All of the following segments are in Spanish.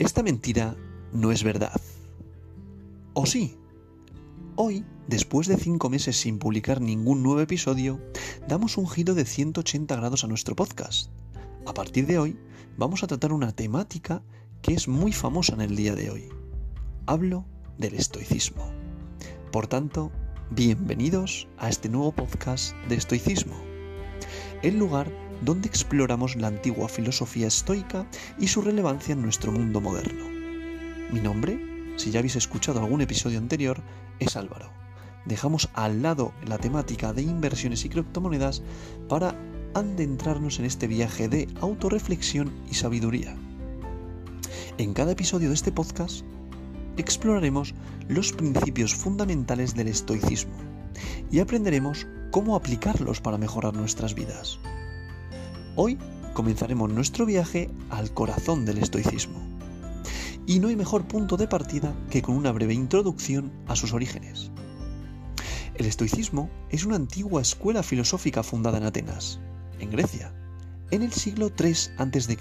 Esta mentira no es verdad. ¿O sí? Hoy, después de cinco meses sin publicar ningún nuevo episodio, damos un giro de 180 grados a nuestro podcast. A partir de hoy, vamos a tratar una temática que es muy famosa en el día de hoy. Hablo del estoicismo. Por tanto, bienvenidos a este nuevo podcast de estoicismo, el lugar donde exploramos la antigua filosofía estoica y su relevancia en nuestro mundo moderno. Mi nombre, si ya habéis escuchado algún episodio anterior, es Álvaro. Dejamos al lado la temática de inversiones y criptomonedas para adentrarnos en este viaje de autorreflexión y sabiduría. En cada episodio de este podcast exploraremos los principios fundamentales del estoicismo y aprenderemos cómo aplicarlos para mejorar nuestras vidas. Hoy comenzaremos nuestro viaje al corazón del estoicismo. Y no hay mejor punto de partida que con una breve introducción a sus orígenes. El estoicismo es una antigua escuela filosófica fundada en Atenas, en Grecia, en el siglo III a.C.,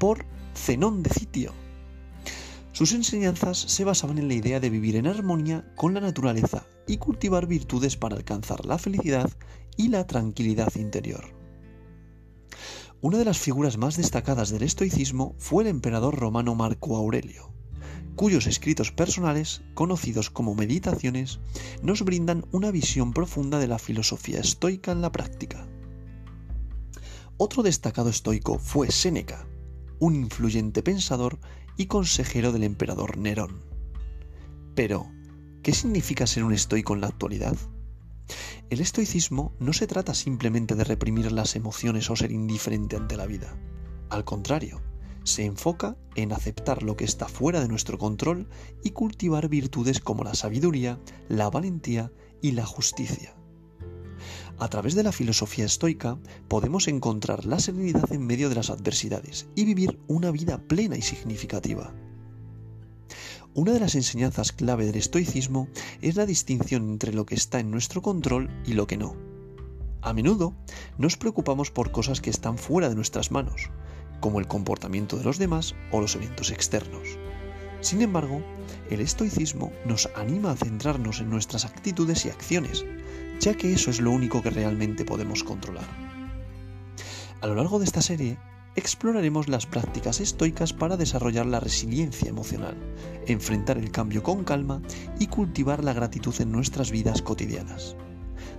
por Zenón de Citio. Sus enseñanzas se basaban en la idea de vivir en armonía con la naturaleza y cultivar virtudes para alcanzar la felicidad y la tranquilidad interior. Una de las figuras más destacadas del estoicismo fue el emperador romano Marco Aurelio, cuyos escritos personales, conocidos como meditaciones, nos brindan una visión profunda de la filosofía estoica en la práctica. Otro destacado estoico fue Séneca, un influyente pensador y consejero del emperador Nerón. Pero, ¿qué significa ser un estoico en la actualidad? El estoicismo no se trata simplemente de reprimir las emociones o ser indiferente ante la vida. Al contrario, se enfoca en aceptar lo que está fuera de nuestro control y cultivar virtudes como la sabiduría, la valentía y la justicia. A través de la filosofía estoica podemos encontrar la serenidad en medio de las adversidades y vivir una vida plena y significativa. Una de las enseñanzas clave del estoicismo es la distinción entre lo que está en nuestro control y lo que no. A menudo nos preocupamos por cosas que están fuera de nuestras manos, como el comportamiento de los demás o los eventos externos. Sin embargo, el estoicismo nos anima a centrarnos en nuestras actitudes y acciones, ya que eso es lo único que realmente podemos controlar. A lo largo de esta serie, exploraremos las prácticas estoicas para desarrollar la resiliencia emocional, enfrentar el cambio con calma y cultivar la gratitud en nuestras vidas cotidianas.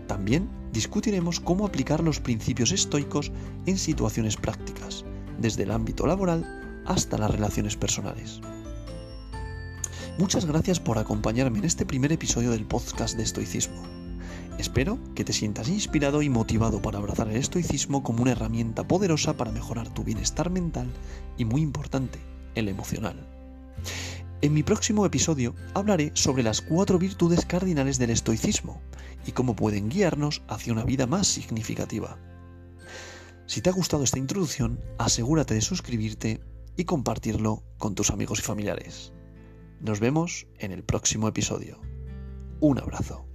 También discutiremos cómo aplicar los principios estoicos en situaciones prácticas, desde el ámbito laboral hasta las relaciones personales. Muchas gracias por acompañarme en este primer episodio del podcast de estoicismo. Espero que te sientas inspirado y motivado para abrazar el estoicismo como una herramienta poderosa para mejorar tu bienestar mental y, muy importante, el emocional. En mi próximo episodio hablaré sobre las cuatro virtudes cardinales del estoicismo y cómo pueden guiarnos hacia una vida más significativa. Si te ha gustado esta introducción, asegúrate de suscribirte y compartirlo con tus amigos y familiares. Nos vemos en el próximo episodio. Un abrazo.